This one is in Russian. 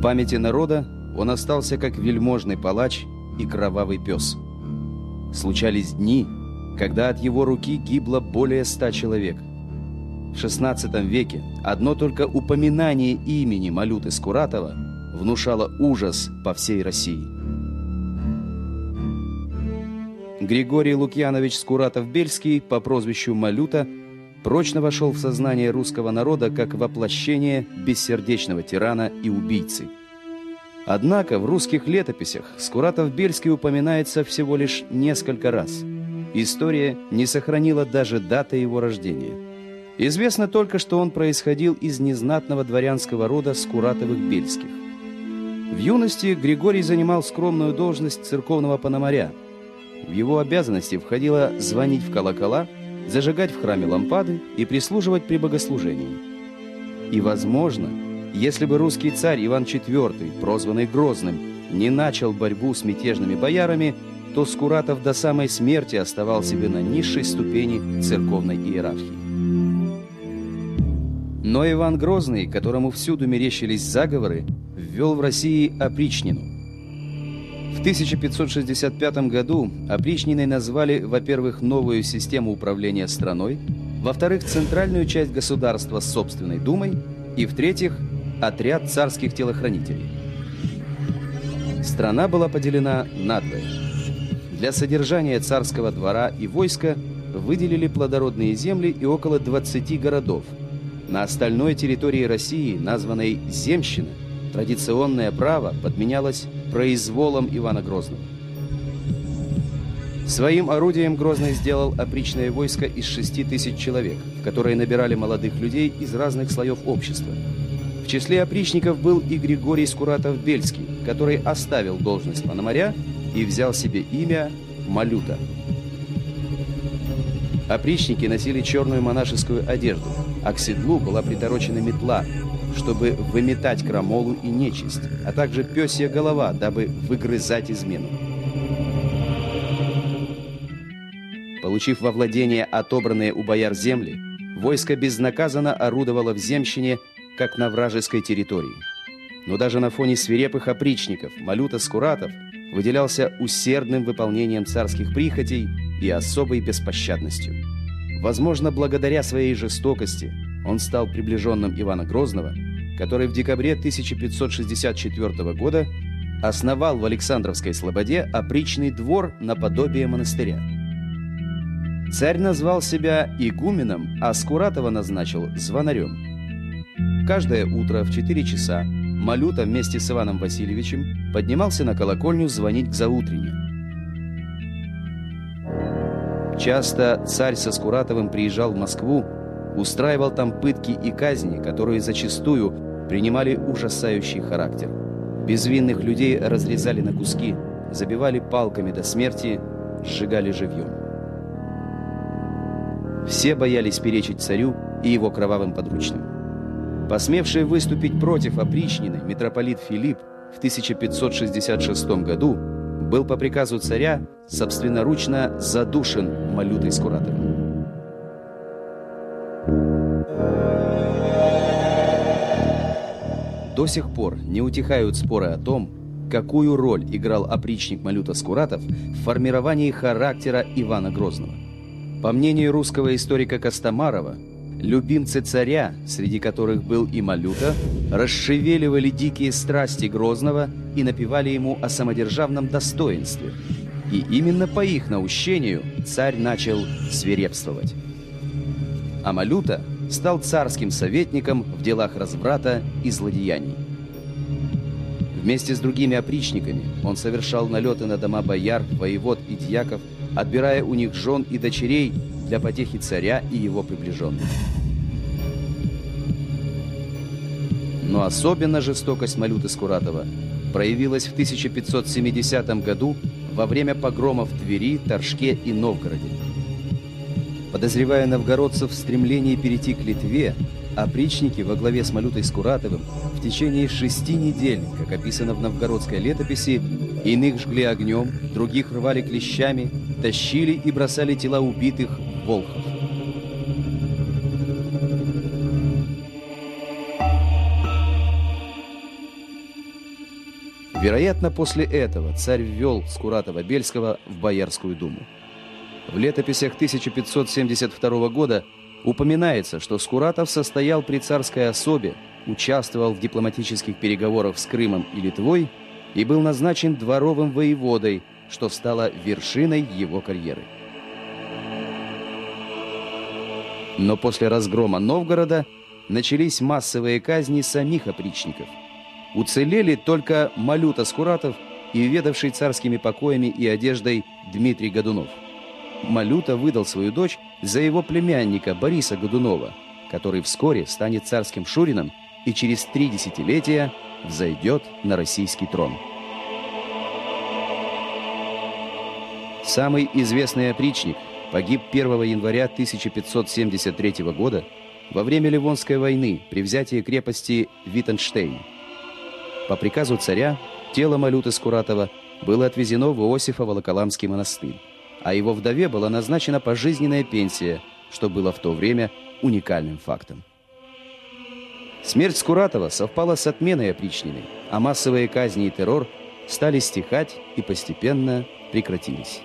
В памяти народа он остался как вельможный палач и кровавый пес. Случались дни, когда от его руки гибло более ста человек. В XVI веке одно только упоминание имени Малюты Скуратова внушало ужас по всей России. Григорий Лукьянович Скуратов-Бельский по прозвищу Малюта прочно вошел в сознание русского народа как воплощение бессердечного тирана и убийцы. Однако в русских летописях Скуратов-Бельский упоминается всего лишь несколько раз. История не сохранила даже даты его рождения. Известно только, что он происходил из незнатного дворянского рода Скуратовых-Бельских. В юности Григорий занимал скромную должность церковного пономаря. В его обязанности входило звонить в колокола – зажигать в храме лампады и прислуживать при богослужении. И, возможно, если бы русский царь Иван IV, прозванный Грозным, не начал борьбу с мятежными боярами, то Скуратов до самой смерти оставал себе на низшей ступени церковной иерархии. Но Иван Грозный, которому всюду мерещились заговоры, ввел в России опричнину – в 1565 году опричниной назвали, во-первых, новую систему управления страной, во-вторых, центральную часть государства с собственной думой и, в-третьих, отряд царских телохранителей. Страна была поделена надвое. Для содержания царского двора и войска выделили плодородные земли и около 20 городов. На остальной территории России, названной Земщина, традиционное право подменялось произволом Ивана Грозного. Своим орудием Грозный сделал опричное войско из 6 тысяч человек, в которое набирали молодых людей из разных слоев общества. Числе опричников был и Григорий Скуратов-Бельский, который оставил должность пономаря и взял себе имя Малюта. Опричники носили черную монашескую одежду, а к седлу была приторочена метла, чтобы выметать крамолу и нечисть, а также пёсья голова, дабы выгрызать измену. Получив во владение отобранные у бояр земли, войско безнаказанно орудовало в земщине, как на вражеской территории. Но даже на фоне свирепых опричников Малюта Скуратов выделялся усердным выполнением царских прихотей и особой беспощадностью. Возможно, благодаря своей жестокости – он стал приближенным Ивана Грозного, который в декабре 1564 года основал в Александровской Слободе опричный двор наподобие монастыря. Царь назвал себя игуменом, а Скуратова назначил звонарем. Каждое утро в 4 часа Малюта вместе с Иваном Васильевичем поднимался на колокольню звонить к заутрене. Часто царь со Скуратовым приезжал в Москву устраивал там пытки и казни, которые зачастую принимали ужасающий характер. Безвинных людей разрезали на куски, забивали палками до смерти, сжигали живьем. Все боялись перечить царю и его кровавым подручным. Посмевший выступить против опричнины митрополит Филипп в 1566 году был по приказу царя собственноручно задушен Малютой Скуратовым. До сих пор не утихают споры о том, какую роль играл опричник Малюта Скуратов в формировании характера Ивана Грозного. По мнению русского историка Костомарова, любимцы царя, среди которых был и Малюта, расшевеливали дикие страсти Грозного и напевали ему о самодержавном достоинстве. И именно по их наущению царь начал свирепствовать. А Малюта стал царским советником в делах разврата и злодеяний. Вместе с другими опричниками он совершал налеты на дома бояр, воевод и дьяков, отбирая у них жен и дочерей для потехи царя и его приближенных. Но особенно жестокость Малюты Скуратова проявилась в 1570 году во время погромов в Твери, Торжке и Новгороде. Подозревая новгородцев в стремлении перейти к Литве, опричники во главе с Малютой Скуратовым в течение шести недель, как описано в новгородской летописи, иных жгли огнем, других рвали клещами, тащили и бросали тела убитых в Волхов. Вероятно, после этого царь ввел Скуратова-Бельского в Боярскую думу. В летописях 1572 года упоминается, что Скуратов состоял при царской особе, участвовал в дипломатических переговорах с Крымом и Литвой и был назначен дворовым воеводой, что стало вершиной его карьеры. Но после разгрома Новгорода начались массовые казни самих опричников. Уцелели только Малюта Скуратов и ведавший царскими покоями и одеждой Дмитрий Годунов. Малюта выдал свою дочь за его племянника Бориса Годунова, который вскоре станет царским шурином и через три десятилетия взойдет на российский трон. Самый известный опричник погиб 1 января 1573 года во время Ливонской войны при взятии крепости Виттенштейн. По приказу царя тело Малюты Скуратова было отвезено в Иосифово-Волоколамский монастырь, а его вдове была назначена пожизненная пенсия, что было в то время уникальным фактом. Смерть Скуратова совпала с отменой опричнины, а массовые казни и террор стали стихать и постепенно прекратились.